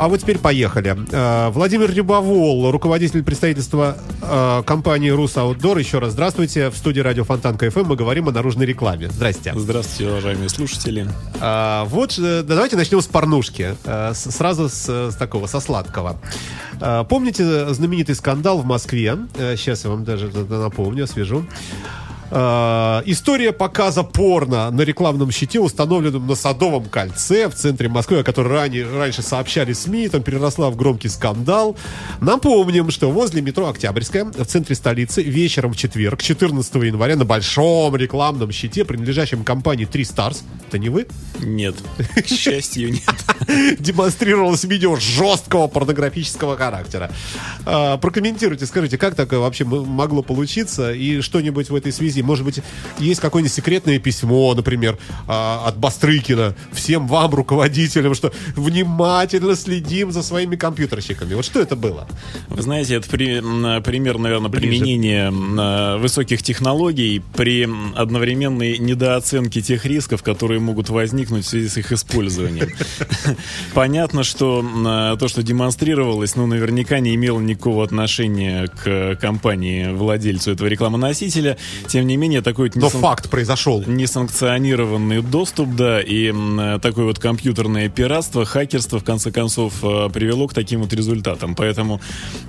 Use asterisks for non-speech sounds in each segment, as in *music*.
А вот теперь поехали. Э, Владимир Рябовол, руководитель представительства э, компании «Рус Аутдор». Еще раз здравствуйте. В студии радио Фонтанка ФМ мы говорим о наружной рекламе. Здрасте. Здравствуйте, уважаемые слушатели. Вот, э, да, давайте начнем с порнушки. Сразу с, с такого, со сладкого. Помните знаменитый скандал в Москве? Сейчас я вам даже напомню, освежу. А, История показа порно на рекламном щите, установленном на Садовом кольце в центре Москвы, о которой ранее, раньше сообщали СМИ, там переросла в громкий скандал. Напомним, что возле метро Октябрьская в центре столицы вечером в четверг, 14 января, на большом рекламном щите, принадлежащем компании Три Stars, это не вы, Нет, к счастью, нет. *laughs* демонстрировалось видео жесткого порнографического характера. А, прокомментируйте, скажите, как такое вообще могло получиться и что-нибудь в этой связи? Может быть, есть какое-нибудь секретное письмо, например, а, от Бастрыкина всем вам, руководителям, что внимательно следим за своими компьютерщиками. Вот что это было? Вы знаете, это при- пример, наверное, применения м, высоких технологий при одновременной недооценке тех рисков, которые могут возникнуть в связи с их использованием. *laughs* Понятно, что м, то, что демонстрировалось, ну, наверняка не имело никакого отношения к компании, владельцу этого рекламоносителя. Тем не менее, такой вот Но несан- факт произошел. несанкционированный доступ, да, и такое вот компьютерное пиратство, хакерство, в конце концов, э, привело к таким вот результатам. Поэтому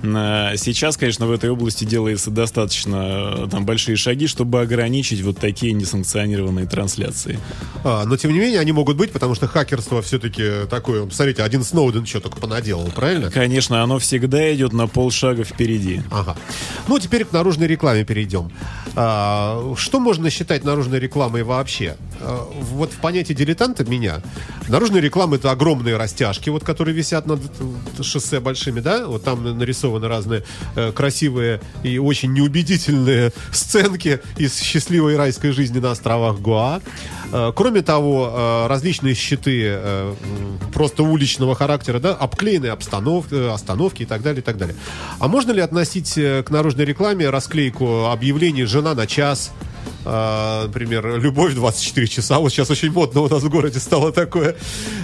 э, сейчас, конечно, в этой области делается достаточно э, там большие шаги, чтобы ограничить вот такие несанкционированные трансляции. А, но, тем не менее, они могут быть, потому что хакерство все-таки такое... Посмотрите, один Сноуден что только понаделал, правильно? Конечно, оно всегда идет на полшага впереди. Ага. Ну, теперь к наружной рекламе перейдем. А, что можно считать наружной рекламой вообще? А, вот в понятии дилетанта меня, наружная реклама это огромные растяжки, вот, которые висят над шоссе большими, да? Вот там нарисованы разные э, красивые и очень неубедительные *laughs* сценки из счастливой райской жизни на островах Гуа. Э, Кроме того, э, различные щиты э, просто уличного характера, да, обклеенные обстанов- э, остановки и так далее, и так далее. А можно ли относить к наружной рекламе расклейку объявлений «Жена на час», э, например, «Любовь 24 часа», вот сейчас очень модно у нас в городе стало такое.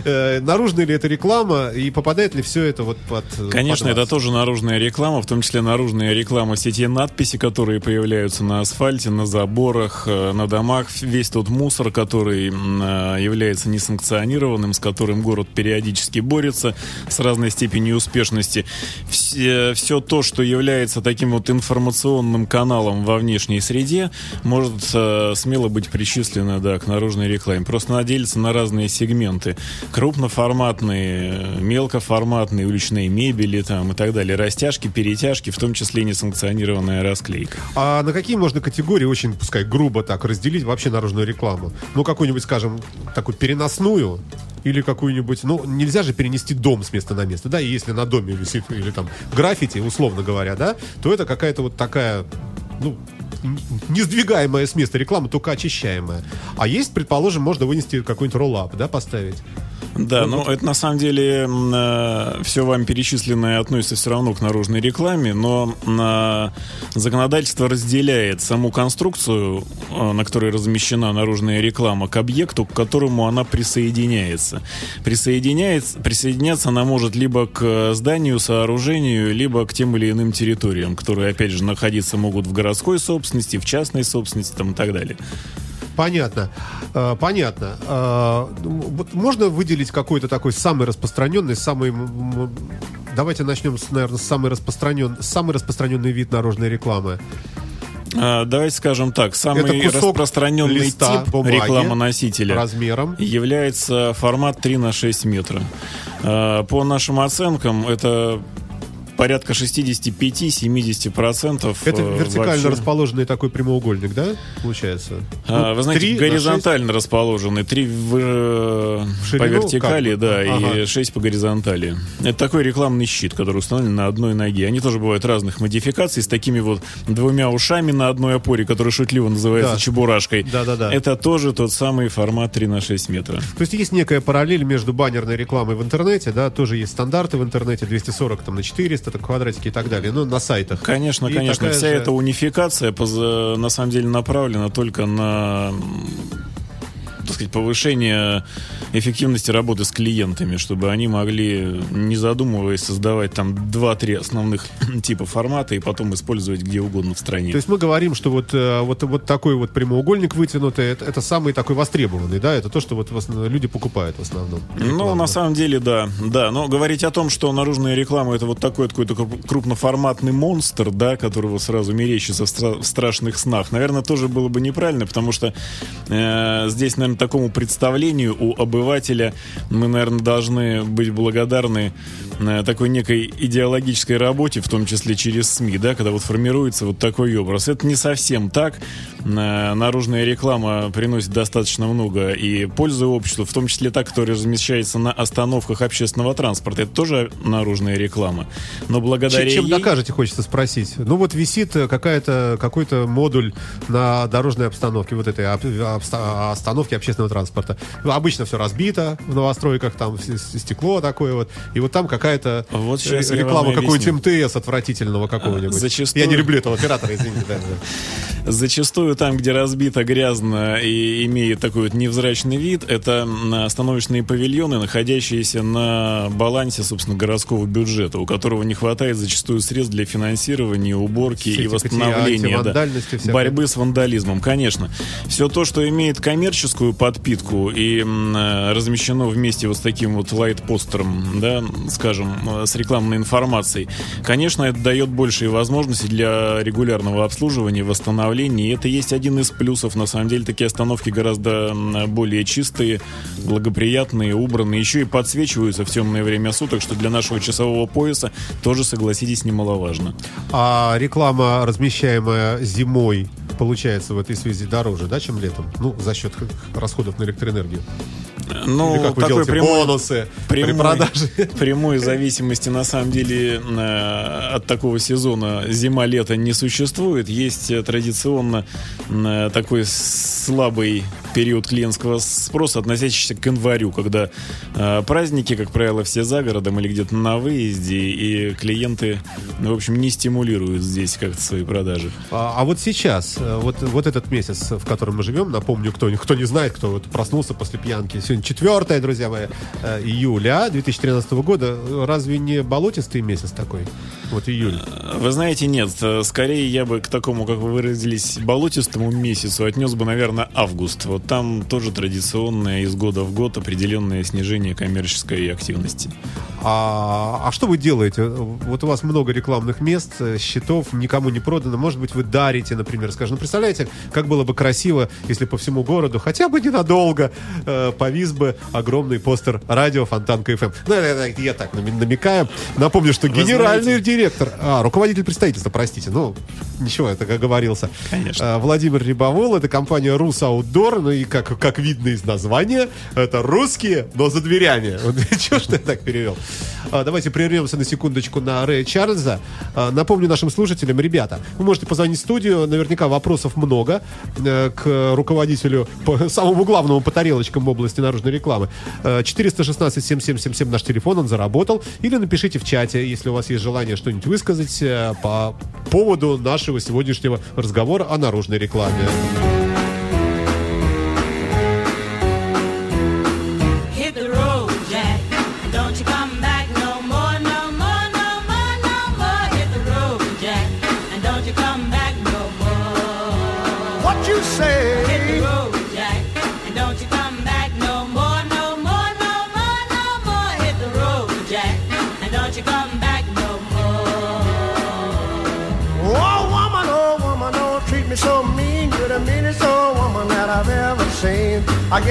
Э, Наружная ли это реклама и попадает ли все это вот под... Конечно, под это тоже наружная реклама, в том числе наружная реклама, все те надписи, которые появляются на асфальте, на заборах, э, на домах, весь тот мусор, который э, является несанкционированным, с которым город периодически борется с разной степенью успешности. Все, все то, что является таким вот информационным каналом во внешней среде, может э, смело быть причислено да, к наружной рекламе. Просто она делится на разные сегменты. Крупноформатные, э, мелкоформатные, уличные мебели там, и так далее. Растяжки, перетяжки, в том числе несанкционированная расклейка. А на какие можно категории, очень, пускай, грубо так, разделить вообще наружную рекламу? Ну, какую-нибудь, скажем, такую переносную, или какую-нибудь, ну, нельзя же перенести дом с места на место, да, и если на доме висит, или там граффити, условно говоря, да, то это какая-то вот такая, ну, не сдвигаемая с места реклама, только очищаемая. А есть, предположим, можно вынести какой-нибудь роллап, да, поставить. Да, но это на самом деле все вам перечисленное относится все равно к наружной рекламе, но э, законодательство разделяет саму конструкцию, э, на которой размещена наружная реклама, к объекту, к которому она присоединяется. Присоединяется, присоединяться она может либо к зданию, сооружению, либо к тем или иным территориям, которые, опять же, находиться могут в городской собственности, в частной собственности там, и так далее. Понятно. Э, понятно. Э, ну, можно выделить какой-то такой самый распространенный, самый... Давайте начнем, с, наверное, с самый, распространен... самый распространенный вид наружной рекламы. А, Давайте скажем так, самый распространенный листа тип бумаги рекламоносителя Размером. является формат 3 на 6 метра. По нашим оценкам, это порядка 65-70%. Это э, вертикально вообще- расположенный такой прямоугольник, да, получается? А, Ну, Вы знаете, три на горизонтально расположены. Три в, э, по вертикали, как да, Ага. и шесть по горизонтали. Это такой рекламный щит, который установлен на одной ноге. Они тоже бывают разных модификаций с такими вот двумя ушами на одной опоре, который шутливо называется Да. чебурашкой. Да-да-да. Это тоже тот самый формат 3 на 6 метра. То есть есть некая параллель между баннерной рекламой в интернете, да, тоже есть стандарты в интернете 240 там, на 400 так, квадратики и так далее, ну, на сайтах. Конечно, И конечно. Вся же- эта унификация на самом деле направлена только на так сказать, повышение эффективности работы с клиентами, чтобы они могли, не задумываясь, создавать там 2-3 основных *clears throat* типа формата и потом использовать где угодно в стране. То есть мы говорим, что вот, э, вот, вот такой вот прямоугольник вытянутый, это, это самый такой востребованный, да, это то, что вот люди покупают в основном. Ну, на самом деле, да. Да, но говорить о том, что наружная реклама это вот такой какой-то круп- крупноформатный монстр, да, которого сразу мерещится в, стра- в страшных снах, наверное, тоже было бы неправильно, потому что э, здесь, наверное, такому представлению у обывателя мы, наверное, должны быть благодарны э, такой некой идеологической работе, в том числе через СМИ, да, когда вот формируется вот такой образ. Это не совсем так. Э, Наружная реклама приносит достаточно много и пользы обществу, в том числе та, которая размещается на остановках общественного транспорта. Это тоже наружная реклама. Но благодаря Чем, чем ей... докажете, хочется спросить. Ну вот висит э, какая-то, какой-то модуль на дорожной обстановке, вот этой об- обста- остановке общественного транспорта. Обычно все разбито в новостройках, там стекло такое вот. И вот там какая-то Вот э, реклама какого-нибудь МТС отвратительного какого-нибудь. Зачастую- Я не люблю этого оператора, извините. *laughs* Зачастую там, где разбито грязно и имеет такой вот невзрачный вид, это остановочные павильоны, находящиеся на балансе, собственно, городского бюджета, у которого не хватает зачастую средств для финансирования, уборки Все и восстановления, да, борьбы с вандализмом, конечно. Все то, что имеет коммерческую подпитку и э, размещено вместе вот с таким вот лайт-постером, да, скажем, э, с рекламной информацией, конечно, это дает большие возможности для регулярного обслуживания, восстановления. И это есть один из плюсов. На самом деле, такие остановки гораздо более чистые, благоприятные, убранные. Еще и подсвечиваются в темное время суток, что для нашего часового пояса тоже, согласитесь, немаловажно. А реклама, размещаемая зимой, получается в этой связи дороже, да, чем летом? Ну, за счет расходов на электроэнергию. Ну, Или как вы такой делаете прямой- бонусы при прямой- продаже? Прямой зависимости на самом деле э, от такого сезона зима-лето не существует. Есть э, традиционно э, такой слабый период клиентского спроса, относящийся к январю, когда э, праздники, как правило, все за городом или где-то на выезде, и клиенты, ну, в общем, не стимулируют здесь как-то свои продажи. А, а вот сейчас, вот, вот этот месяц, в котором мы живем, напомню, кто, кто не знает, кто вот проснулся после пьянки, сегодня 4, друзья мои, э, июля 2013 года, разве не болотистый месяц такой? Вот июль. Вы знаете, нет. э, Скорее я бы к такому, как вы выразились, болотистому месяцу отнес бы, наверное, август. Вот там тоже традиционное из года в год определенное снижение коммерческой активности. А, а что вы делаете? Вот у вас много рекламных мест, э, счетов никому не продано. Может быть, вы дарите, например, скажем. Ну, представляете, как было бы красиво, если по всему городу, хотя бы ненадолго, э, повис бы огромный постер радио Фонтанка ФМ. Ну, это- это я так намекаю. Напомню, что генеральный знаете- директор, а, руководитель представительства, простите, ну, ничего, это как оговорился. Конечно. А, Владимир Рябовол, это компания Рус Outdoor, ну и как, как видно из названия, это русские, но за дверями. Вот Чего что я так перевел? А, Давайте прервемся на секундочку на Рэя Чарльза. А, Напомню нашим слушателям, ребята, вы можете позвонить в студию, наверняка вопросов много э, к руководителю, по, самому главному по тарелочкам в области наружной рекламы. Э, 416-7777 наш телефон, он заработал. Или напишите в чате, если у вас есть желание что-нибудь высказать э, по поводу нашего сегодняшнего разговора о наружной рекламе.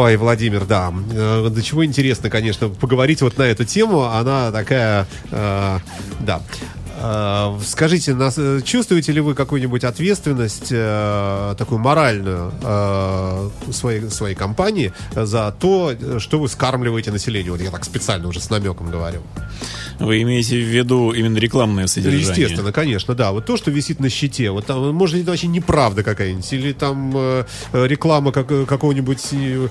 Ой, Владимир, да. Э, До чего интересно, конечно, поговорить вот на эту тему. Она такая, э, да. Э, Скажите, чувствуете ли вы какую-нибудь ответственность, такую моральную своей, своей компании за то, что вы скармливаете населению? Вот я так специально уже с намеком говорю. Вы имеете в виду именно рекламное содержание? Естественно, конечно, да. Вот то, что висит на щите, вот там, может, это вообще неправда какая-нибудь, или там э, э, реклама как, э, какого-нибудь э,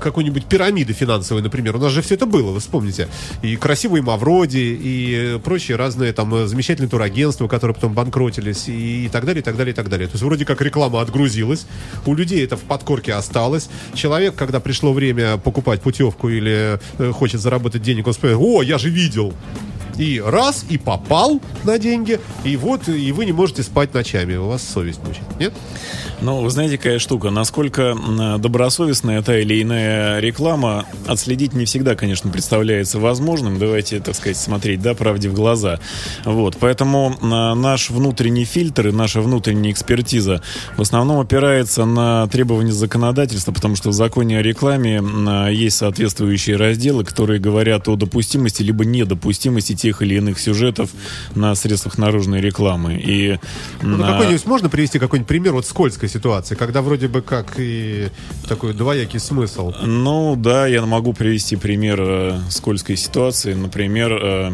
какой-нибудь пирамиды финансовой, например. У нас же все это было, вы вспомните. И красивые Мавроди, и прочие разные там э, замечательные турагентства, которые потом банкротились, и, и так далее, и так далее, и так далее. То есть вроде как реклама отгрузилась, у людей это в подкорке осталось. Человек, когда пришло время покупать путевку или э, хочет заработать денег, он вспоминает, о, я же видел. И раз, и попал на деньги, и вот, и вы не можете спать ночами, у вас совесть мучает, нет? Ну, вы знаете, какая штука, насколько добросовестная та или иная реклама, отследить не всегда, конечно, представляется возможным. Давайте, так сказать, смотреть, да, правде в глаза. Вот, поэтому наш внутренний фильтр и наша внутренняя экспертиза в основном опирается на требования законодательства, потому что в законе о рекламе м, есть соответствующие разделы, которые говорят о допустимости либо недопустимости тех или иных сюжетов на средствах наружной рекламы. И Ну, на- какой-нибудь можно привести какой-нибудь пример вот скользкой ситуации, когда вроде бы как и такой двоякий смысл. Ну да, я могу привести пример э, скользкой ситуации. Например, э,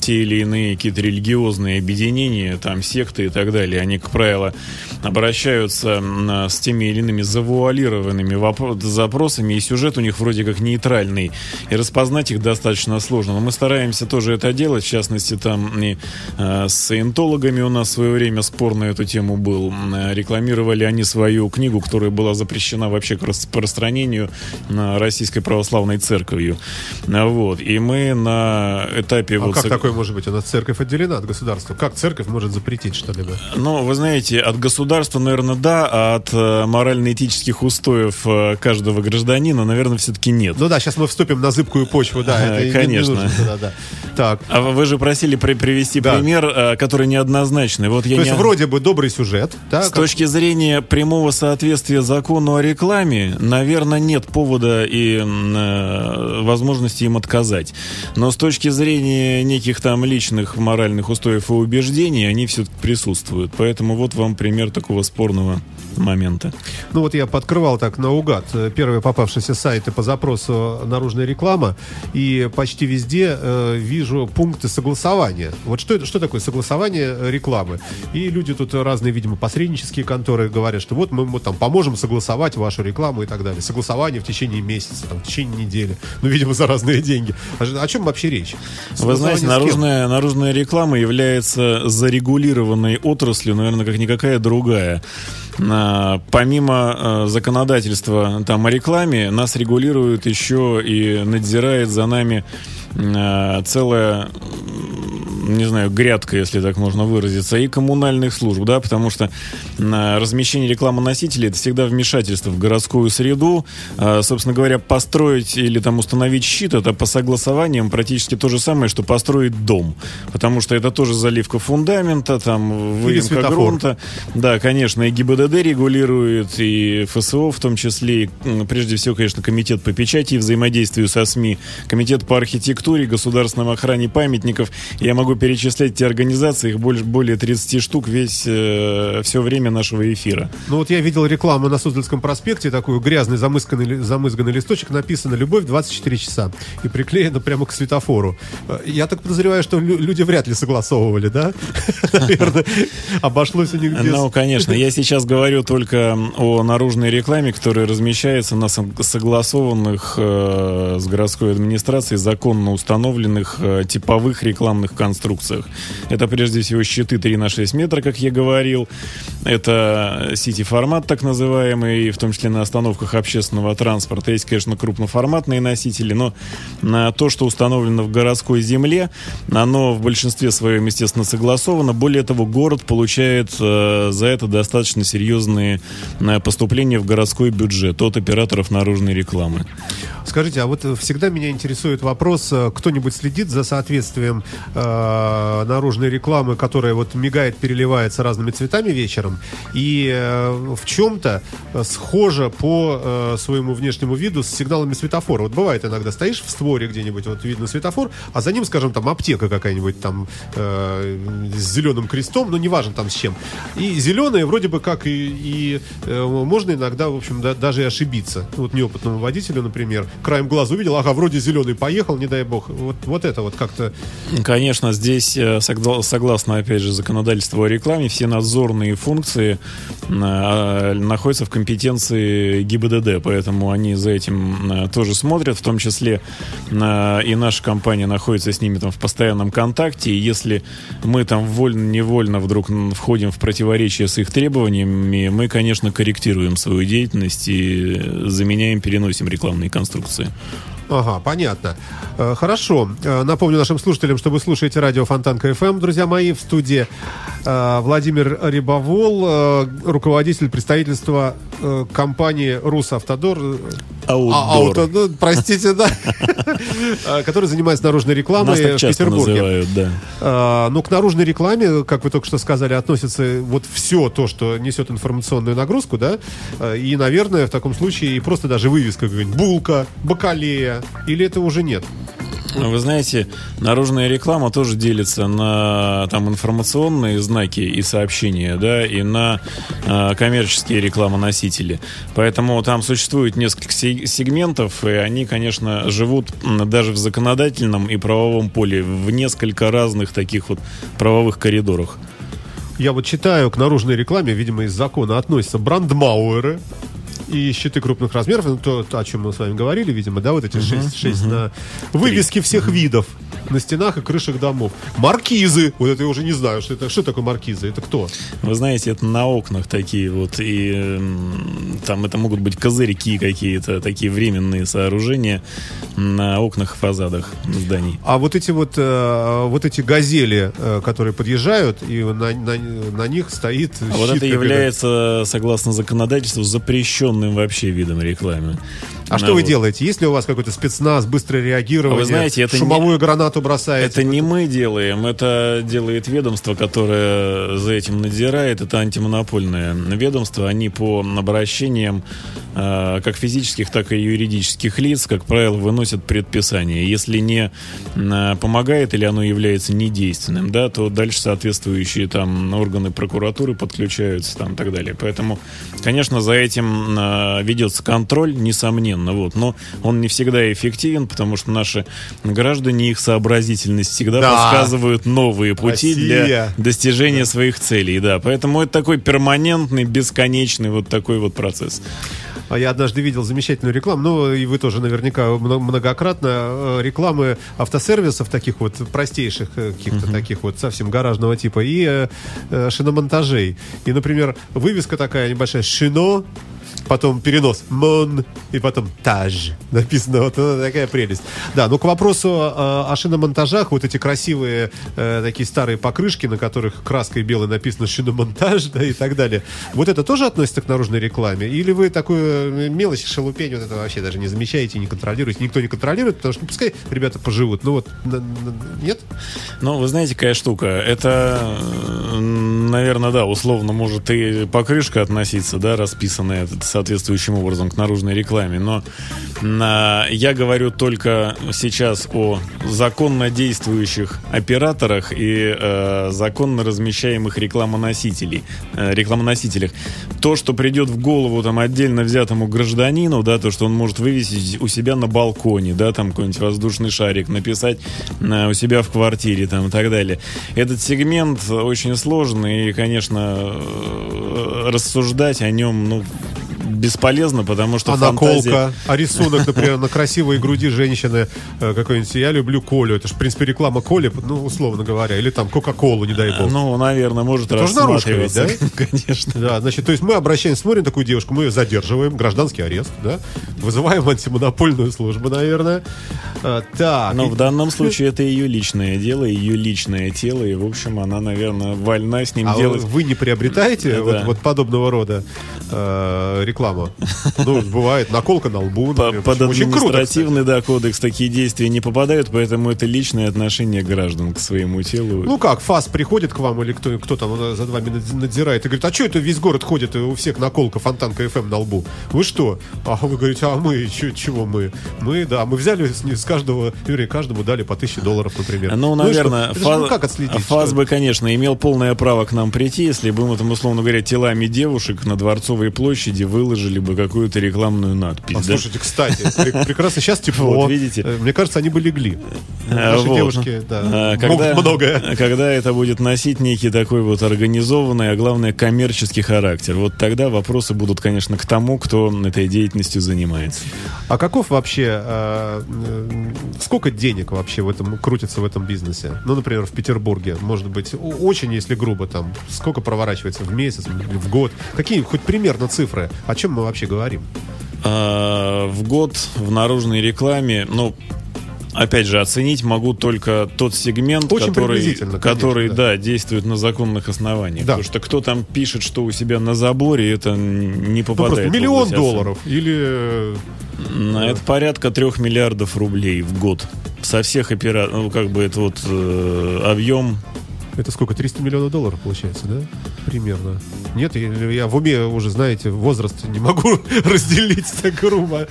те или иные какие-то религиозные объединения, там секты и так далее, они, как правило, обращаются м, с теми или иными завуалированными вопро- запросами, и сюжет у них вроде как нейтральный, и распознать их достаточно сложно. Но мы стараемся тоже это делать, в частности, там и э, с саентологами у нас в свое время спор на эту тему был. Э, Рекламировали они свою книгу, которая была запрещена вообще к распространению Российской Православной Церковью. А, Вот. И мы на этапе... А вот как сог- такое может быть? У нас церковь отделена от государства. Как церковь может запретить что-либо? Ну, вы знаете, от государства, наверное, да, а от э, морально-этических устоев э, каждого гражданина, наверное, все-таки нет. Ну да, сейчас мы вступим на зыбкую почву, да, *laughs* это конечно. не нужно туда, да. Так, А вы же просили при- привести Да. пример, э, который неоднозначный. Вот я то есть не- вроде бы добрый сюжет, да, С как- точки зрения прямого соответствия закону о рекламе, наверное, нет повода и э, возможности им отказать. Но с точки зрения неких там личных моральных устоев и убеждений, они все-таки присутствуют. Поэтому вот вам пример такого спорного момента. Ну вот я подкрывал так наугад э, первые попавшиеся сайты по запросу наружная реклама, и почти везде э, вижу пункты согласования. Вот что это, что такое согласование э, рекламы? И люди тут разные, видимо, посреднические конторы говорят, что вот мы, мы там поможем согласовать вашу рекламу и так далее. Согласование в течение месяца, там, в течение недели. Ну, видимо, за разные деньги. А ж- о чем вообще речь? Вы знаете, наружная, наружная реклама является зарегулированной отраслью, наверное, как никакая другая. А, Помимо э, законодательства там о рекламе, нас регулирует еще и надзирает за нами э, целая не знаю, грядка, если так можно выразиться, и коммунальных служб, да, потому что э, размещение рекламоносителей это всегда вмешательство в городскую среду. Э, собственно говоря, построить или там установить щит, это по согласованиям практически то же самое, что построить дом. Потому что это тоже заливка фундамента, там выемка грунта. Да, конечно, и ГИБДД регулирует, и ФСО в том числе, и, прежде всего, конечно, комитет по печати и взаимодействию со СМИ, комитет по архитектуре, государственной охране памятников. Я могу перечислять эти организации, их больше, более 30 штук весь, э, все время нашего эфира. Ну вот я видел рекламу на Суздальском проспекте, такой грязный замысканный, ли- замызганный листочек, написано «Любовь 24 часа» и приклеено прямо к светофору. Э, Я так подозреваю, что лю- люди вряд ли согласовывали, да? *laughs* Наверное, обошлось у них без... Ну, конечно, я сейчас говорю только о наружной рекламе, которая размещается на сог- согласованных э, с городской администрацией законно установленных э, типовых рекламных конструкциях. Это прежде всего щиты 3 на 6 метра, как я говорил. Это сити-формат так называемый, в том числе на остановках общественного транспорта. Есть, конечно, крупноформатные носители, но на то, что установлено в городской земле, оно в большинстве своем, естественно, согласовано. Более того, город получает э, за это достаточно серьезные э, поступления в городской бюджет от операторов наружной рекламы. Скажите, а вот э, всегда меня интересует вопрос, э, кто-нибудь следит за соответствием э, наружной рекламы, которая вот мигает, переливается разными цветами вечером, и э, в чем-то э, схожа по э, своему внешнему виду с сигналами светофора. Вот бывает иногда стоишь в створе где-нибудь, вот видно светофор, а за ним, скажем, там аптека какая-нибудь там э, с зеленым крестом, ну неважно там с чем. И зеленые вроде бы как и, и, э, можно иногда, в общем, да- даже и ошибиться. Вот неопытному водителю, например, краем глаза увидел, ага, вроде зеленый поехал, не дай бог. Вот, вот это вот как-то... Конечно, здесь, э, согла- согласно, опять же, законодательству о рекламе, все надзорные функции э, находятся в компетенции ГИБДД, поэтому они за этим э, тоже смотрят, в том числе и наша компания находится с ними там в постоянном контакте, и если мы там вольно-невольно вдруг входим в противоречие с их требованиями, мы, конечно, корректируем свою деятельность и заменяем, переносим рекламные конструкции. Ага, понятно. Э, Хорошо. Э, Напомню нашим слушателям, что вы слушаете радио Фонтанка ФМ, друзья мои, в студии э, Владимир Рибовол, э, руководитель представительства компании «Русавтодор». Outdoor. а, ну, простите, да. *laughs* Который занимается наружной рекламой в Петербурге. называют, да. А, Ну, к наружной рекламе, как вы только что сказали, относится вот все то, что несет информационную нагрузку, да, и, наверное, в таком случае и просто даже вывеска какая-нибудь, булка, бакалея, или это уже нет? Вы знаете, наружная реклама тоже делится на там информационные знаки и сообщения, да, и на э, коммерческие рекламоносители. Поэтому там существует несколько се- сегментов, и они, конечно, живут даже в законодательном и правовом поле в несколько разных таких вот правовых коридорах. Я вот читаю к наружной рекламе, видимо, из закона относятся брандмауэры и щиты крупных размеров, ну, то, то, о чем мы с вами говорили, видимо, да, вот эти шесть, шесть на вывески всех видов на стенах и крышах домов. Маркизы, вот это я уже не знаю, что это, что такое маркизы, это кто? Вы знаете, это на окнах такие вот, и там это могут быть козырьки какие-то, такие временные сооружения на окнах и фасадах зданий. А вот эти вот, э, вот эти газели, э, которые подъезжают, и на, на- на них стоит А вот это является, согласно законодательству, запрещенным вообще видом рекламы. А что вы делаете? Есть ли у вас какой-то спецназ, быстрое реагирование? Вы знаете, это шумовую гранату бросаете? Это не мы делаем, это делает ведомство, которое за этим надзирает. Это антимонопольное ведомство. Они по обращениям э, как физических, так и юридических лиц, как правило, выносят предписание. Если не э, помогает или оно является недейственным, да, то дальше соответствующие там органы прокуратуры подключаются там и так далее. Поэтому, конечно, за этим э, ведется контроль, несомненно, вот, но он не всегда эффективен, потому что наши граждане, их сообразительность всегда Да. подсказывают новые пути Россия. для достижения своих целей, да. Поэтому это такой перманентный, бесконечный вот такой вот процесс. А я однажды видел замечательную рекламу, ну и вы тоже наверняка мно- многократно, э, рекламы автосервисов таких вот простейших, э, каких-то таких вот совсем гаражного типа, и э, шиномонтажей. И, например, вывеска такая небольшая «Шино», потом перенос «Мон», и потом «Таж». *laughs* Написано, вот э, такая прелесть. Да, ну к вопросу э, о шиномонтажах, вот эти красивые э, такие старые покрышки, на которых краской белой написано «Шиномонтаж», *laughs* да, и так далее. Вот это тоже относится к наружной рекламе? Или вы такую э, мелочь, шелупень, вот это вообще даже не замечаете, не контролируете? Никто не контролирует, потому что ну, пускай ребята поживут. Ну вот, нет? Ну, вы знаете, какая штука? Это, наверное, да, условно может и покрышка относиться, да, расписанная это соответствующим образом к наружной рекламе. Но а, я говорю только сейчас о законно действующих операторах и э, законно размещаемых рекламоносителей, э, рекламоносителях. То, что придет в голову там отдельно взятому гражданину, да, то, что он может вывесить у себя на балконе, да, там какой-нибудь воздушный шарик, написать э, у себя в квартире там и так далее. Этот сегмент очень сложный и, конечно, э, рассуждать о нем, ну, бесполезно, потому что А фантазия... наколка, а рисунок, например, на красивой груди женщины э, какой-нибудь. Я люблю Колю. Это же, в принципе, реклама Коли, ну, условно говоря. Или там Кока-Колу, не дай бог. Ну, наверное, может тоже наружка ведь, рассматриваться. *laughs* Конечно. Да, значит, то есть мы обращаемся, смотрим такую девушку, мы ее задерживаем, гражданский арест, да, вызываем антимонопольную службу, наверное. А, так. Но и- в данном *laughs* случае это ее личное дело, ее личное тело, и, в общем, она, наверное, вольна с ним А делать. вы не приобретаете Да. вот, вот подобного рода э, рекламу? Ну, бывает, наколка на лбу. Например. Под круто, административный да, кодекс такие действия не попадают, поэтому это личное отношение граждан к своему телу. Ну как, ФАС приходит к вам или кто, кто там за вами над- надзирает и говорит, а что это весь город ходит, у всех наколка фонтанка FM на лбу? Вы что? А вы говорите, а мы, чё- чего мы? Мы, да, мы взяли с, с каждого, вернее, каждому дали по 1000 долларов, например. Ну, и наверное, же, ФАС, ну, как отследить? ФАС бы, конечно, имел полное право к нам прийти, если бы мы там, условно говоря, телами девушек на Дворцовой площади выложили бы какую-то рекламную надпись. А, да? слушайте, кстати, пре- прекрасно, сейчас тепло. Вот, видите? Э, Мне кажется, они бы легли. А, Наши вот. девушки, да, А, могут многое. Когда это будет носить некий такой вот организованный, а главное коммерческий характер, вот тогда вопросы будут, конечно, к тому, кто этой деятельностью занимается. А каков вообще, э, э, сколько денег вообще в этом крутится в этом бизнесе? Ну, например, в Петербурге, может быть, очень, если грубо, там, сколько проворачивается в месяц, в год? Какие хоть примерно цифры? О чем мы вообще говорим? А, в год в наружной рекламе, ну, опять же, оценить могу только тот сегмент, Очень который, конечно, который да. да. действует на законных основаниях. Да. Потому что кто там пишет, что у себя на заборе, это не Ну, попадает. просто в миллион долларов или... э, На Это порядка трех миллиардов рублей в год. Со всех операций, ну, как бы это вот э, объем. Это сколько? 300 миллионов долларов получается, да? Примерно. Нет, я, я в уме уже, знаете, возраст не могу *laughs* разделить так грубо.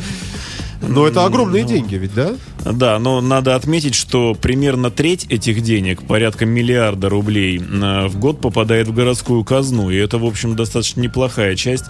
Но это огромные деньги ведь, да? Да, но надо отметить, что примерно треть этих денег, порядка миллиарда рублей, э, в год попадает в городскую казну. И это, в общем, достаточно неплохая часть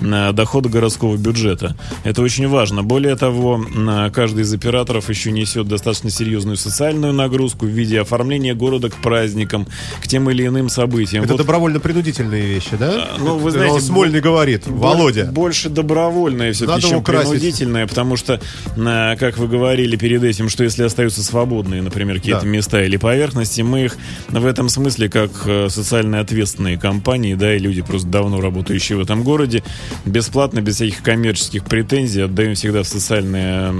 э, дохода городского бюджета. Это очень важно. Более того, э, каждый из операторов еще несет достаточно серьезную социальную нагрузку в виде оформления города к праздникам, к тем или иным событиям. Это Вот добровольно-принудительные вещи, да? Ну, вы знаете, Смольный говорит, Володя. Больше добровольное все-таки, чем украсить. принудительное, потому что, э, как вы говорили перед этим, что если остаются свободные, например, какие-то Да. места или поверхности, мы их в этом смысле, как э, социально ответственные компании, да, и люди просто давно работающие в этом городе, бесплатно, без всяких коммерческих претензий отдаем всегда в социальное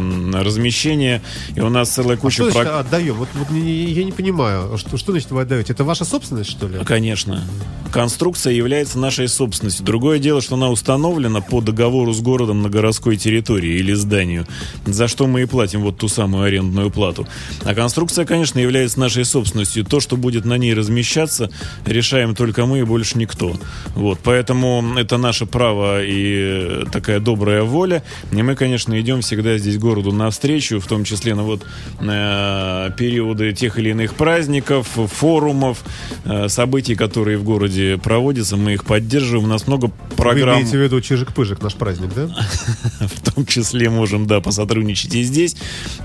размещение. И у нас целая А куча что значит прог- отдаем? Вот, вот я не понимаю, что, что значит вы отдаете? Это ваша собственность, что ли? Конечно. Конструкция является нашей собственностью. Другое дело, что она установлена по договору с городом на городской территории или зданию, за что мы и платим вот ту самую арендную плату. А конструкция, конечно, является нашей собственностью. То, что будет на ней размещаться, решаем только мы и больше никто. Вот. Поэтому это наше право и такая добрая воля. И мы, конечно, идем всегда здесь городу навстречу, в том числе на вот э, периоды тех или иных праздников, форумов, э, событий, которые в городе проводятся. Мы их поддерживаем. У нас много Вы программ. имеете в виду Чижик-Пыжик, наш праздник, да? *laughs* в том числе можем, да, посотрудничать и здесь.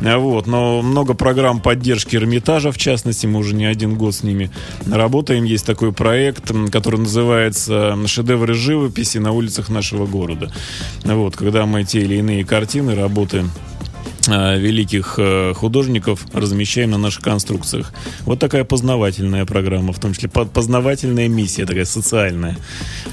А Вот, но много программ поддержки Эрмитажа, в частности, мы уже не один год с ними работаем. Есть такой проект, который называется «Шедевры живописи на улицах нашего города». Вот, когда мы те или иные картины, работы э, великих э, художников размещаем на наших конструкциях. Вот такая познавательная программа, в том числе по- познавательная миссия, такая социальная.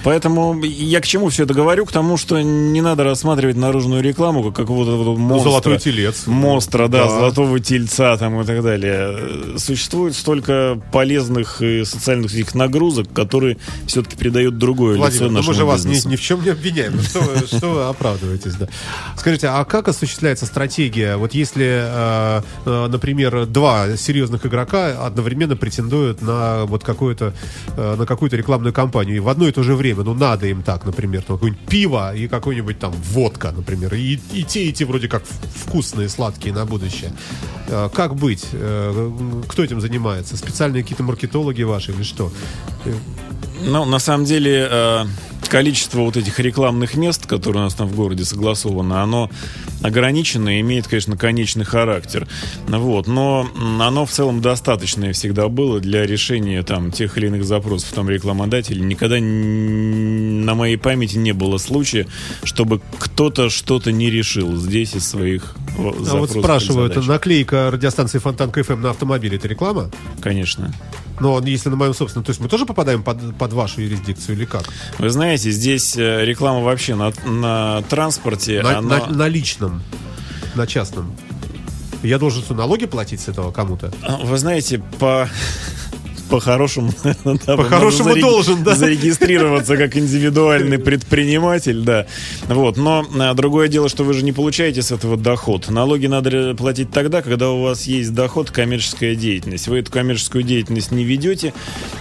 Поэтому я к чему все это говорю? К тому, что не надо рассматривать наружную рекламу как какого-то вот монстра. Ну, золотой телец. Монстра, да, Да. золотого тельца там и так далее. Существует столько полезных и социальных этих нагрузок, которые все-таки придают другое Владимир, лицо ну мы нашему же вас ни, бизнесу. ни в чем не обвиняем. Ну, Что вы, что вы оправдываетесь, да? Скажите, а как осуществляется стратегия случае, вот если, э, э, например, два серьезных игрока одновременно претендуют на вот какую-то э, на какую-то рекламную кампанию и в одно и то же время, ну надо им так, например, там, какое-нибудь пиво и какой-нибудь там водка, например, и, и те, и те вроде как вкусные, сладкие на будущее. Как быть? Кто этим занимается? Специальные какие-то маркетологи ваши или что? Ну, на самом деле, э, количество вот этих рекламных мест, которые у нас там в городе согласовано, оно ограничено и имеет, конечно, конечный характер. Вот. Но оно в целом достаточное всегда было для решения там тех или иных запросов там рекламодателей. Никогда на моей памяти не было случая, чтобы кто-то что-то не решил здесь из своих э, А вот запросов спрашивают, наклейка радиостанции Фонтанка ФМ на автомобиле это реклама? Конечно. Но если на моем собственном, то есть мы тоже попадаем под, под вашу юрисдикцию или как? Вы знаете, здесь э, реклама вообще на, на транспорте, На, она... на- на личном, на частном. Я должен что, налоги платить с этого кому-то? А, Вы знаете, по по-хорошему, *laughs* да, По-хорошему должен, да? зарегистрироваться как *laughs* индивидуальный предприниматель, да. Вот, но а, другое дело, что вы же не получаете с этого доход. Налоги надо платить тогда, когда у вас есть доход, коммерческая деятельность. Вы эту коммерческую деятельность не ведете,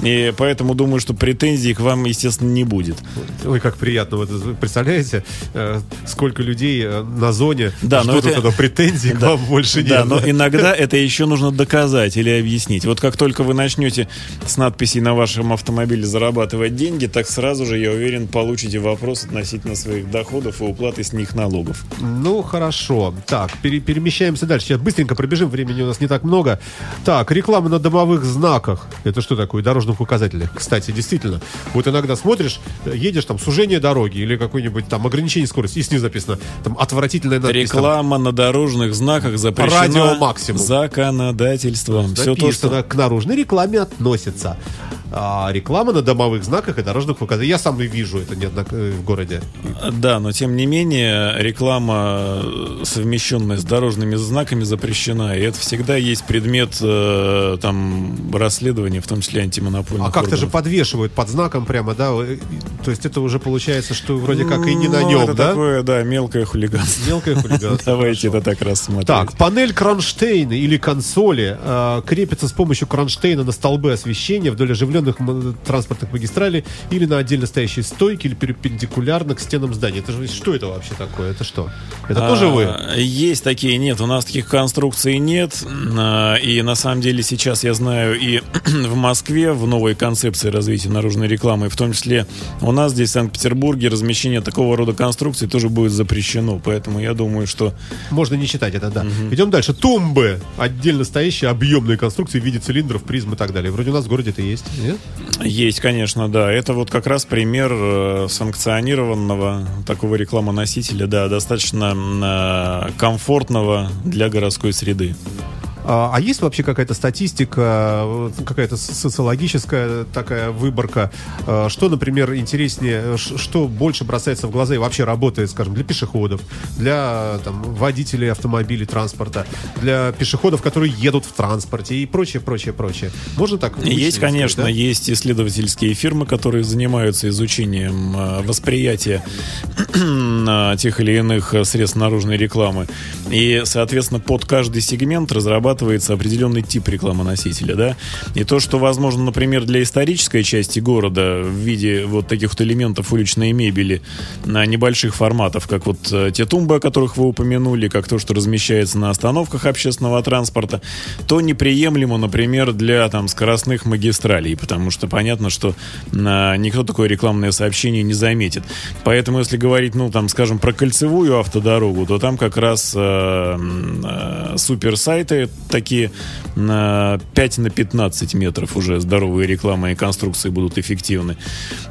и поэтому думаю, что претензий к вам, естественно, не будет. Ой, как приятно. Вот, вы представляете, э, сколько людей э, на зоне Да, но ждут это- этого претензий к *laughs* вам больше нет. Да, но иногда это еще нужно доказать или объяснить. Вот как только вы начнете с надписей на вашем автомобиле зарабатывать деньги, так сразу же, я уверен, получите вопрос относительно своих доходов и уплаты с них налогов. Ну, хорошо. Так, пере- перемещаемся дальше. Сейчас быстренько пробежим, времени у нас не так много. Так, реклама на домовых знаках. Это что такое? Дорожных указателях. Кстати, действительно, вот иногда смотришь, едешь там сужение дороги или какое-нибудь там ограничение скорости, и снизу написано там отвратительная надпись. там, Реклама на дорожных знаках запрещена Радио максимум. законодательством. Все то, что... к наружной рекламе относится относится. А реклама на домовых знаках и дорожных указателях. Я сам и вижу это неоднократно в городе. Да, но тем не менее, реклама, э, совмещенная с дорожными знаками, запрещена. И это всегда есть предмет э, там, расследования, в том числе антимонопольных А как-то же подвешивают под знаком прямо, да? э, То есть это уже получается, что вроде как и не на Ну, нем, это да? такое, да, мелкое хулиганство. Мелкое хулиганство. *laughs* Давайте это так рассмотреть. Так, панель кронштейна или консоли э, крепится с помощью кронштейна на столбы освещения вдоль оживленных м- транспортных магистралей или на отдельно стоящие стойки или перпендикулярно к стенам здания. Это же что это вообще такое? Это что? Это тоже вы? А, Есть такие, нет, у нас таких конструкций нет. А, И на самом деле сейчас я знаю и *clears throat* в Москве в новой концепции развития наружной рекламы, в том числе у нас здесь в Санкт-Петербурге размещение такого рода конструкций тоже будет запрещено. Поэтому я думаю, что Можно не читать это, да. Идем дальше. Тумбы. Отдельно стоящие объемные конструкции в виде цилиндров, призм и так далее. Вроде у нас в городе это есть. Нет? есть, конечно, да. Это вот как раз пример э, санкционированного такого рекламоносителя, да, достаточно э, комфортного для городской среды. А, а есть вообще какая-то статистика, какая-то со- социологическая такая выборка? э, Что, например, интереснее, что больше бросается в глаза и вообще работает, скажем, для пешеходов, для там, водителей автомобилей, транспорта, для пешеходов, которые едут в транспорте и прочее, прочее, прочее. Можно так? Есть, вычислить, конечно, да? есть исследовательские фирмы, которые занимаются изучением э, восприятия *clears throat* тех или иных средств наружной рекламы. И, соответственно, под каждый сегмент разрабатывается определенный тип рекламоносителя, да. И то, что возможно, например, для исторической части города в виде вот таких вот элементов уличной мебели на небольших форматов, как вот э, те тумбы, о которых вы упомянули, как то, что размещается на остановках общественного транспорта, то неприемлемо, например, для там скоростных магистралей, потому что понятно, что а, никто такое рекламное сообщение не заметит. Поэтому, если говорить, ну, там, скажем, про кольцевую автодорогу, то там как раз э, э, суперсайты такие на 5 на 15 метров уже здоровые рекламы и конструкции будут эффективны.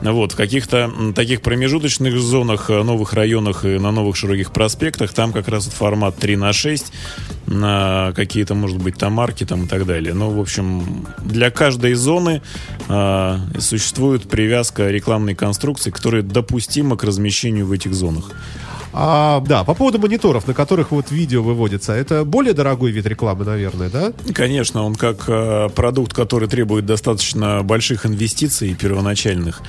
Вот, в каких-то таких промежуточных зонах, э, новых районах и на новых широких проспектах, там как раз формат 3 на 6 на какие-то, может быть, там марки там и так далее. Но, в общем, для каждой зоны а, существует привязка рекламной конструкции, которая допустима к размещению в этих зонах. А, да, по поводу мониторов, на которых вот видео выводится, это более дорогой вид рекламы, наверное, да? Конечно, он как э, продукт, который требует достаточно больших инвестиций первоначальных,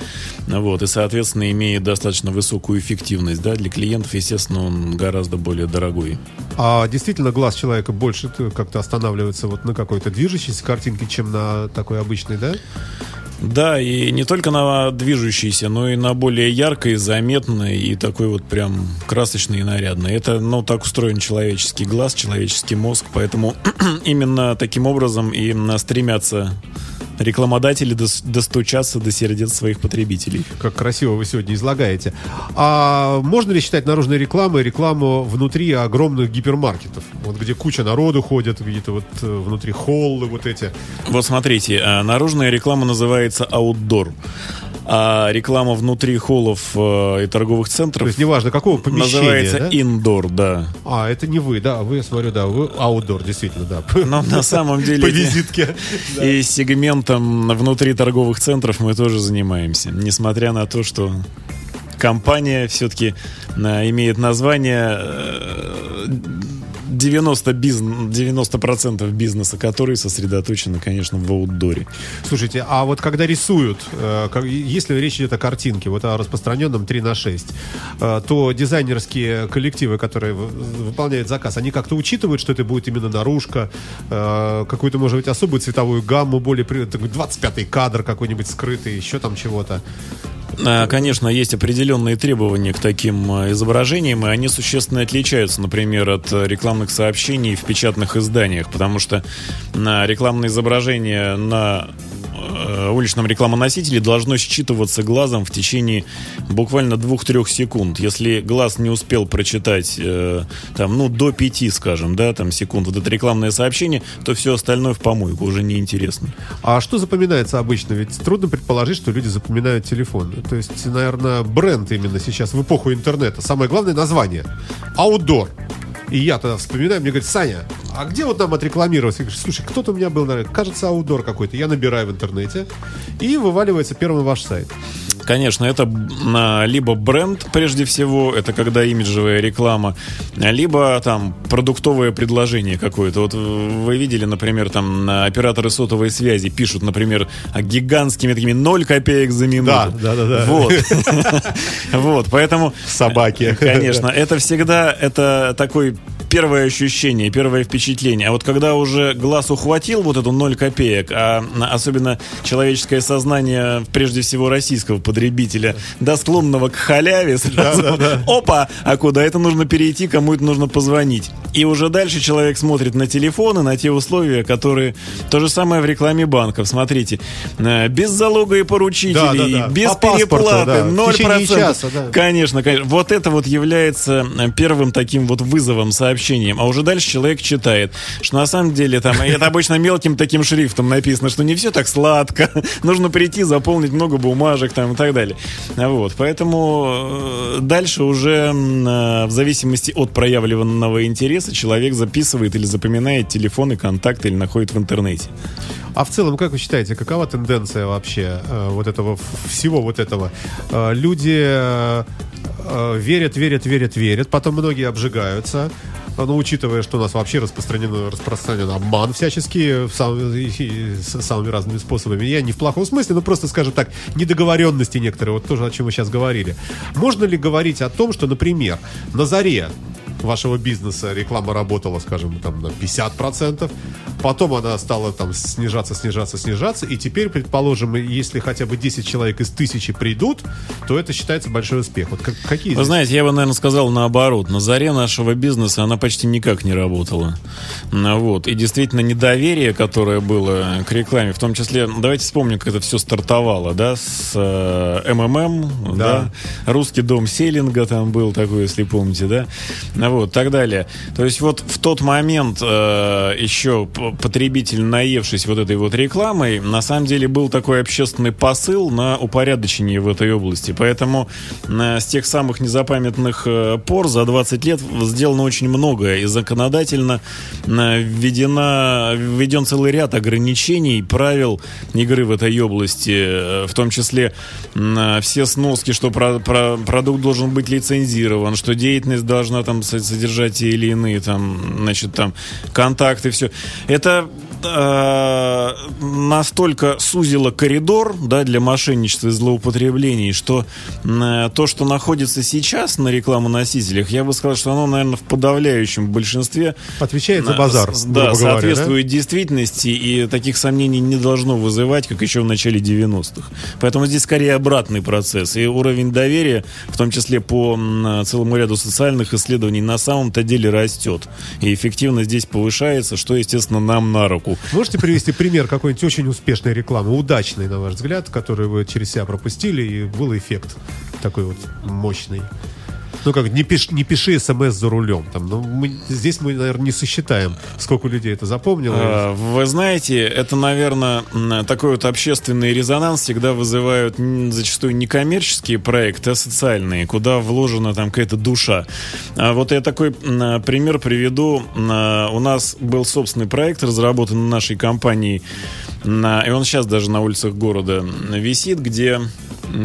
вот, и, соответственно, имеет достаточно высокую эффективность, да, для клиентов, естественно, он гораздо более дорогой. А действительно глаз человека больше как-то останавливается вот на какой-то движущейся картинке, чем на такой обычной, да? Да, и не только на движущейся, но и на более яркой, заметной и такой вот прям красочной и нарядной. Это, ну, так устроен человеческий глаз, человеческий мозг, поэтому *clears throat* именно таким образом и стремятся рекламодатели дос- достучаться до сердец своих потребителей. Как красиво вы сегодня излагаете. А можно ли считать наружной рекламой рекламу внутри огромных гипермаркетов? Вот где куча народу ходят, где-то вот э, внутри холлы вот эти. Вот смотрите, а, наружная реклама называется outdoor, а реклама внутри холлов э, и торговых То центров есть неважно, какого помещения, называется да? indoor, да. А, это не вы, да, вы, я смотрю, да, вы аутдор, действительно, да. Но на самом деле... *laughs* По визитке. *laughs* И сегментом внутри торговых центров мы тоже занимаемся. Несмотря на то, что компания все-таки имеет название э, 90, бизн, 90% бизнеса, который сосредоточены, конечно, в аутдоре. Слушайте, а вот когда рисуют, э, если речь идет о картинке, вот о распространенном 3 на 6, э, то дизайнерские коллективы, которые выполняют заказ, они как-то учитывают, что это будет именно наружка, э, какую-то, может быть, особую цветовую гамму, более при- такой 25-й кадр какой-нибудь скрытый, еще там чего-то. А, Конечно, есть определенные требования к таким э, изображениям, и они существенно отличаются, например, от э, рекламных сообщений в печатных изданиях, потому что на рекламное изображение на э, уличном рекламоносителе должно считываться глазом в течение буквально 2-3 секунд. Если глаз не успел прочитать э, там, ну, до 5, скажем, да, там, секунд вот это рекламное сообщение, то все остальное в помойку, уже неинтересно. А что запоминается обычно? Ведь трудно предположить, что люди запоминают телефон. То есть, наверное, бренд именно сейчас в эпоху интернета. Самое главное название. Outdoor. И я тогда вспоминаю, мне говорят, Саня, а где вот нам отрекламировать? Я говорю, слушай, кто-то у меня был, наверное, кажется, аутдор какой-то. Я набираю в интернете, и вываливается первым ваш сайт. Конечно, это м, либо бренд, прежде всего, это когда имиджевая реклама, либо там продуктовое предложение какое-то. Вот э, вы видели, например, там на операторы сотовой связи пишут, например, гигантскими такими 0 копеек за минуту. Да, да, да, да. Вот. *laughs* *laughs* Вот, поэтому... Собаки. Конечно, это всегда, это такой первое ощущение, первое впечатление. А вот когда уже глаз ухватил вот эту ноль копеек, а на- особенно человеческое сознание, прежде всего российского потребителя, да, склонного к халяве, сразу, опа, а куда это нужно перейти, кому это нужно позвонить. И уже дальше человек смотрит на телефоны, на те условия, которые... То же самое в рекламе банков. Смотрите, э, без залога и поручителей, Да, да, да. без По переплаты, да. В ноль течение процентов. часа, да. Конечно, конечно. Вот это вот является э, первым таким вот вызовом, сообщением. А уже дальше человек читает, что на самом деле там, и это обычно мелким таким шрифтом написано, что не все так сладко, *laughs* нужно прийти, заполнить много бумажек там и так далее. Вот, поэтому э, дальше уже э, в зависимости от проявленного интереса человек записывает или запоминает телефоны, контакты или находит в интернете. А в целом, как вы считаете, какова тенденция вообще э, вот этого всего вот этого? Э, люди э, э, верят, верят, верят, верят, потом многие обжигаются. А, Ну, учитывая, что у нас вообще распространен, распространен обман всячески сам- и- и с самыми разными способами. Я не в плохом смысле, но просто, скажем так, недоговоренности некоторые, вот тоже о чем мы сейчас говорили. Можно ли говорить о том, что, например, на заре вашего бизнеса реклама работала, скажем, там на 50%, потом она стала там снижаться, снижаться, снижаться, и теперь, предположим, если хотя бы 10 человек из тысячи придут, то это считается большой успех. Вот как- какие Вы здесь- знаете, я бы, наверное, сказал наоборот. На заре нашего бизнеса она почти никак не работала. Ну, Вот. И действительно недоверие, которое было к рекламе, в том числе, давайте вспомним, как это все стартовало, да, с э, МММ, да. Да. русский дом селлинга там был такой, если помните, да. Вот, так далее. То есть вот в тот момент э, еще потребитель, наевшись вот этой вот рекламой, на самом деле был такой общественный посыл на упорядочение в этой области. Поэтому э, с тех самых незапамятных э, пор за 20 лет сделано очень многое. И законодательно э, введена, введен целый ряд ограничений, правил игры в этой области, э, в том числе э, все сноски, что про- про- продукт должен быть лицензирован, что деятельность должна там со- содержать те или иные там, значит, там контакты, все. Это э, настолько сузило коридор да, для мошенничества и злоупотреблений, что э, то, что находится сейчас на рекламоносителях, я бы сказал, что оно, наверное, в подавляющем большинстве Отвечает за на- базар, с- Да, говоря, да? соответствует действительности, и таких сомнений не должно вызывать, как еще в начале 90-х. Поэтому здесь скорее обратный процесс. И уровень доверия, в том числе по м, целому ряду социальных исследований, на самом-то деле растет. И эффективность здесь повышается, что, естественно, нам на руку. Можете привести пример какой-нибудь очень успешной рекламы, удачной, на ваш взгляд, которую вы через себя пропустили, и был эффект такой вот мощный? Ну как, не, пиш- не пиши смс за рулем. Там, ну, мы- здесь мы, наверное, не сосчитаем, сколько людей это запомнило. А, Вы знаете, это, наверное, такой вот общественный резонанс всегда вызывают зачастую не коммерческие проекты, а социальные, куда вложена там какая-то душа. А Вот я такой пример приведу. М, У нас был собственный проект, разработан нашей компанией, и он сейчас даже на улицах города висит, где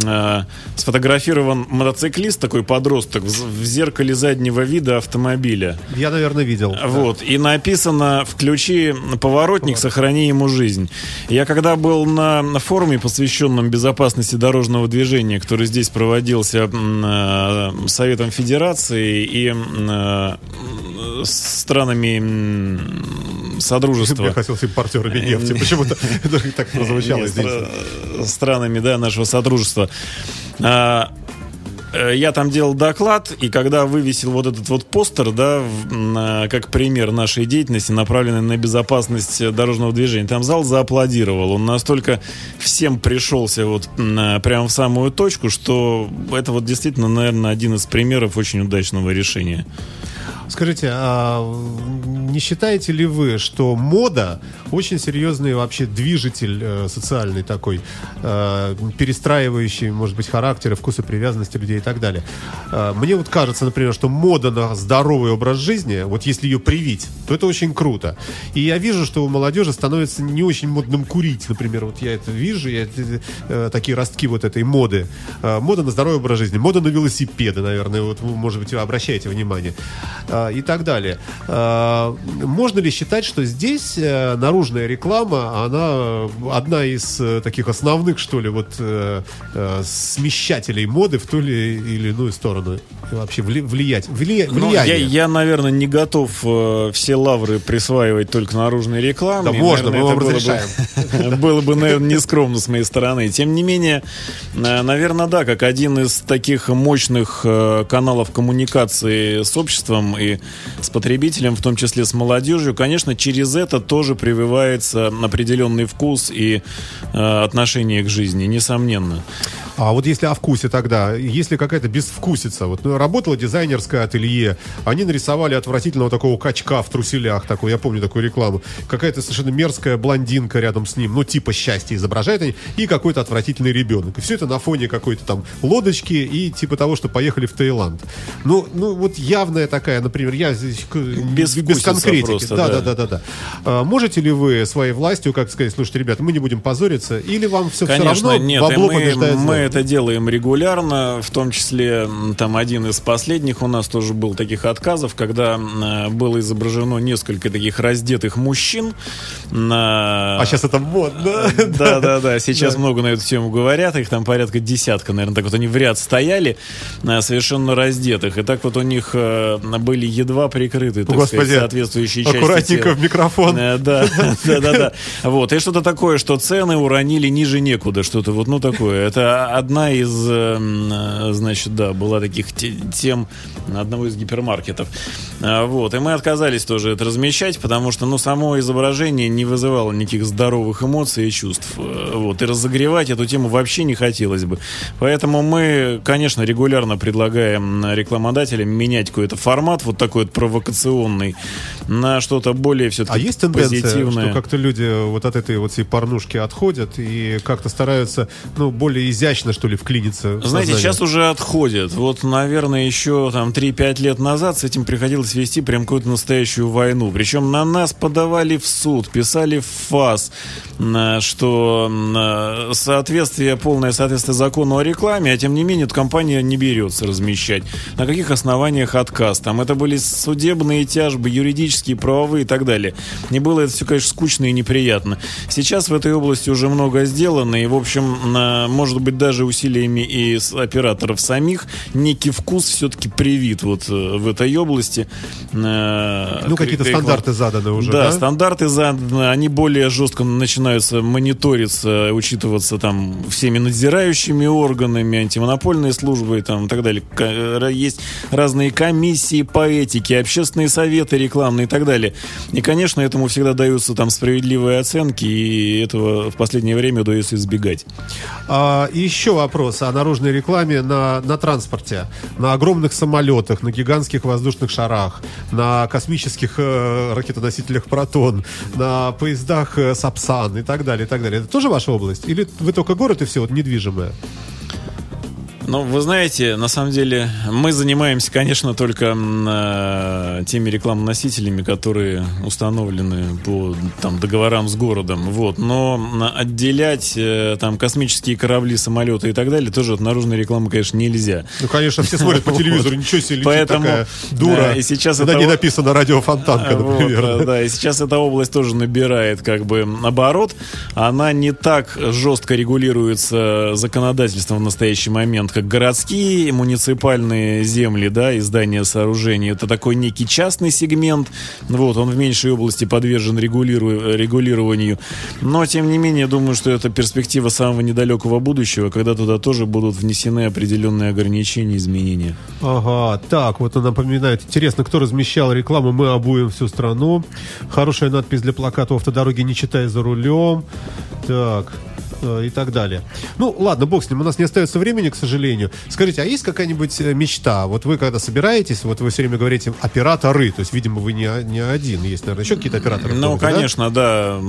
а, сфотографирован мотоциклист, такой подросток, в в зеркале заднего вида автомобиля. Я, наверное, видел. Вот, и написано «Включи поворотник, сохрани ему жизнь». Я когда был на, на форуме, посвященном безопасности дорожного движения, который здесь проводился э, Советом Федерации и э, странами м, Я Содружества. хотел с импортерами нефти. Почему-то *laughs* так прозвучало здесь. стра- странами, да, нашего содружества. А, э, я там делал доклад, и когда вывесил вот этот вот постер, да, на- как пример нашей деятельности, направленный на безопасность э, дорожного движения, там зал зааплодировал. Он настолько всем пришелся вот на- прямо в самую точку, что это вот действительно, наверное, один из примеров очень удачного решения. Скажите, а не считаете ли вы, что мода очень серьезный вообще движитель э, социальный такой, э, перестраивающий, может быть, характеры, вкусы, привязанности людей и так далее? Э, мне вот кажется, например, что мода на здоровый образ жизни, вот если ее привить, то это очень круто. И я вижу, что у молодежи становится не очень модным курить, например, вот я это вижу, я, это, такие ростки вот этой моды. Мода на здоровый образ жизни, мода на велосипеды, наверное, вот может быть, вы обращаете внимание и так далее. Э, Можно ли считать, что здесь э, наружная реклама, она одна из э, таких основных, что ли, вот э, э, смещателей моды в ту или, иную сторону? И вообще вли- влиять, влия- Ну, влияние. я, я, наверное, не готов э, все лавры присваивать только наружной рекламе. Да И, можно, наверное, мы вам это *laughs* было бы- наверное, нескромно с моей стороны. Тем не менее, э, наверное, да, как один из таких мощных э, каналов коммуникации с обществом и с потребителем, в том числе с молодежью, конечно, через это тоже прививается определенный вкус и э, отношение к жизни, несомненно. А вот если о вкусе тогда, если какая-то безвкусица, вот ну, работало дизайнерское ателье, они нарисовали отвратительного такого качка в труселях, такой, я помню такую рекламу, какая-то совершенно мерзкая блондинка рядом с ним, ну типа счастья изображает они, и какой-то отвратительный ребенок. И все это на фоне какой-то там лодочки и типа того, что поехали в Таиланд. Ну, ну вот явная такая, например, я здесь без, Безвкусица конкретики. просто, да, да. да, да, да, да. А, можете ли вы своей властью, как сказать, слушайте, ребята, мы не будем позориться, или вам все, все Конечно, равно нет, бабло мы, побеждает мы это делаем регулярно, в том числе там один из последних у нас тоже был таких отказов, когда э, было изображено несколько таких раздетых мужчин на... А сейчас это модно. Да, да, да. Сейчас много на эту тему говорят. Их там порядка десятка, наверное. Так вот они в ряд стояли, э, совершенно раздетых. И так вот у них э, были едва прикрыты, так Господи, сказать, соответствующие части Аккуратненько в микрофон. Э, Да, *laughs* да, да, да. Вот. И что-то такое, что цены уронили ниже некуда. Что-то вот, ну, такое. Это одна из, э, м, э, значит, да, была таких те- тем одного из гипермаркетов. А, Вот. И мы отказались тоже это размещать, потому что, ну, само изображение не вызывало никаких здоровых эмоций и чувств. Э, Вот. И разогревать эту тему вообще не хотелось бы. Поэтому мы, конечно, регулярно предлагаем рекламодателям менять какой-то формат вот такой вот провокационный, на что-то более все-таки А есть тенденция, позитивное. что как-то люди вот от этой вот всей порнушки отходят и как-то стараются, ну, более изящно, что ли, вклиниться Знаете, сейчас уже отходят. Вот, наверное, еще там 3-5 лет назад с этим приходилось вести прям какую-то настоящую войну. Причем на нас подавали в суд, писали в ФАС, на- что на соответствие, полное соответствие закону о рекламе, а тем не менее, эта компания не берется размещать. На каких основаниях отказ? Там это были судебные тяжбы, юридические, правовые и так далее. Не было это все, конечно, скучно и неприятно. Сейчас в этой области уже много сделано, и, в общем, может быть, даже усилиями и операторов самих некий вкус все-таки привит вот э, в этой области. Э, Ну, какие-то стандарты заданы уже, да? да? стандарты заданы, они более жестко начинаются мониториться, учитываться там всеми надзирающими органами, антимонопольной службой там, и так далее. Ра- Есть разные комиссии по этике, общественные советы рекламные и так далее. И, конечно, этому всегда даются там справедливые оценки, и этого в последнее время удается избегать. А, еще вопрос о наружной рекламе на, на транспорте. На огромных самолетах, на гигантских воздушных шарах, на космических э, ракетоносителях «Протон», на поездах э, «Сапсан» и так далее, и так далее. Это тоже ваша область? Или вы только город и все, вот недвижимое? Ну, вы знаете, на самом деле мы занимаемся, конечно, только э, теми рекламоносителями, которые установлены по там, договорам с городом. Вот. Но отделять э, там космические корабли, самолеты и так далее тоже от наружной рекламы, конечно, нельзя. Ну, конечно, все смотрят по *laughs* телевизору, ничего себе, Поэтому, такая дура. и сейчас это не написано радиофонтанка, А, *laughs* вот, например. да, и сейчас эта область тоже набирает как бы оборот. Она не так жестко регулируется законодательством в настоящий момент, как городские, муниципальные земли, да, и здания сооружений. Это такой некий частный сегмент. Вот, он в меньшей области подвержен регулиру- регулированию. Но, тем не менее, думаю, что это перспектива самого недалекого будущего, когда туда тоже будут внесены определенные ограничения, изменения. Ага, так, вот он напоминает. Интересно, кто размещал рекламу «Мы обуем всю страну». Хорошая надпись для плаката «У автодороги не читай за рулем». Так, и так далее. Ну, ладно, бог с ним, у нас не остается времени, к сожалению. Скажите, а есть какая-нибудь э, мечта? Вот вы когда собираетесь, вот вы все время говорите операторы, то есть, видимо, вы не, о- не один, есть, наверное, еще какие-то операторы. Ну, да? конечно, да.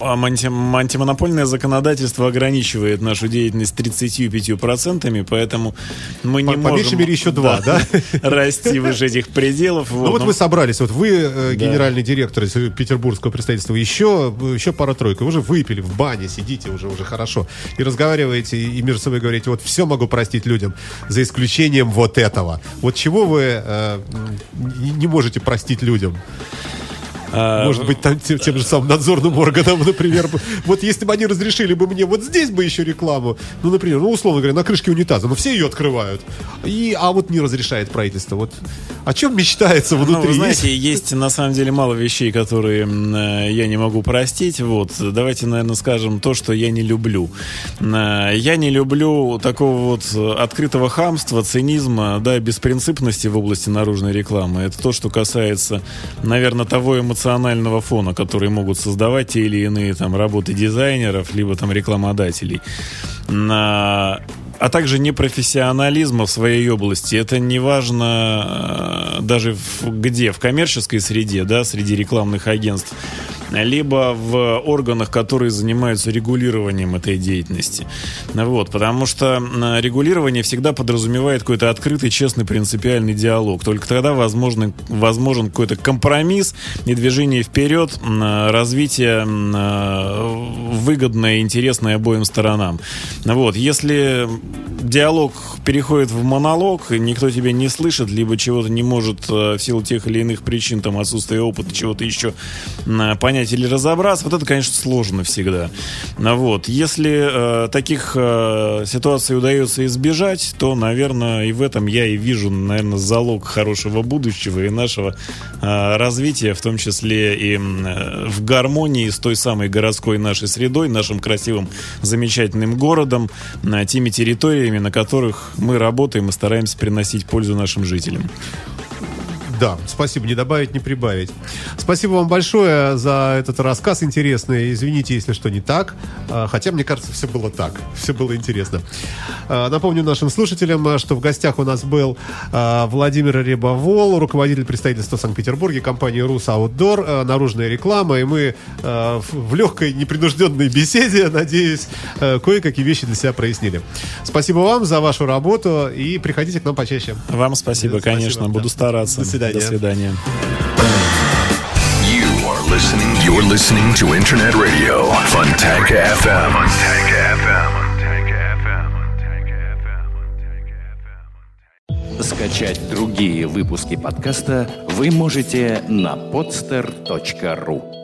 А анти- антимонопольное законодательство ограничивает нашу деятельность 35%, поэтому мы не По- по можем... меньшей мере еще два, да? *laughs* Расти выше этих пределов. Ну вот но- вы собрались, вот вы э, генеральный директор из э, петербургского представительства, еще, еще пара-тройка, вы уже выпили в бане, сидите уже, уже хорошо, и разговариваете, и между собой говорите, вот все могу простить людям, за исключением вот этого. Вот чего вы э, не можете простить людям? А, Может быть, там тем, тем же самым надзорным органам, например, вот если бы они разрешили бы мне вот здесь бы еще рекламу, ну, например, ну, условно говоря, на крышке унитаза, ну, все ее открывают, и, а вот не разрешает правительство. Вот о чем мечтается внутри? Ну, вы знаете, есть на самом деле мало вещей, которые э, я не могу простить. Вот, давайте, наверное, скажем то, что я не люблю. Э, Я не люблю такого вот открытого хамства, цинизма, да, беспринципности в области наружной рекламы. Это то, что касается, наверное, того эмоционального фона, который могут создавать те или иные там работы дизайнеров, либо там рекламодателей. А также непрофессионализма в своей области. Это не важно э, даже в, где, в коммерческой среде, да, среди рекламных агентств, либо в органах, которые занимаются регулированием этой деятельности. Вот, потому что регулирование всегда подразумевает какой-то открытый, честный, принципиальный диалог. Только тогда возможно, возможен какой-то компромисс и движение вперед, развитие э, выгодное и интересное обоим сторонам. Вот, если диалог переходит в монолог, и никто тебя не слышит, либо чего-то не может э, в силу тех или иных причин, там, отсутствия опыта, чего-то еще м, понять или разобраться, вот это, конечно, сложно всегда. Вот. Если э, таких э, ситуаций удается избежать, то, наверное, и в этом я и вижу, наверное, залог хорошего будущего и нашего э, развития, в том числе и э, в гармонии с той самой городской нашей средой, нашим красивым, замечательным городом, э, теми территориями, на которых мы работаем и стараемся приносить пользу нашим жителям. Да, спасибо, не добавить, не прибавить. Спасибо вам большое за этот рассказ интересный. Извините, если что не так. А, Хотя, мне кажется, все было так. Все было интересно. А, Напомню нашим слушателям, что в гостях у нас был а, Владимир Рябовол, руководитель представительства в Санкт-Петербурге компании «Рус Аутдор», наружная реклама. И мы в- легкой, непринужденной беседе, надеюсь, кое-какие вещи для себя прояснили. Спасибо вам за вашу работу и приходите к нам почаще. Вам спасибо, Спасибо, конечно, да. буду стараться. До свидания. До свидания. You are listening. You're listening to Internet Radio, Fontanka FM. Fontanka FM. Скачать другие выпуски подкаста вы можете на podster.ru.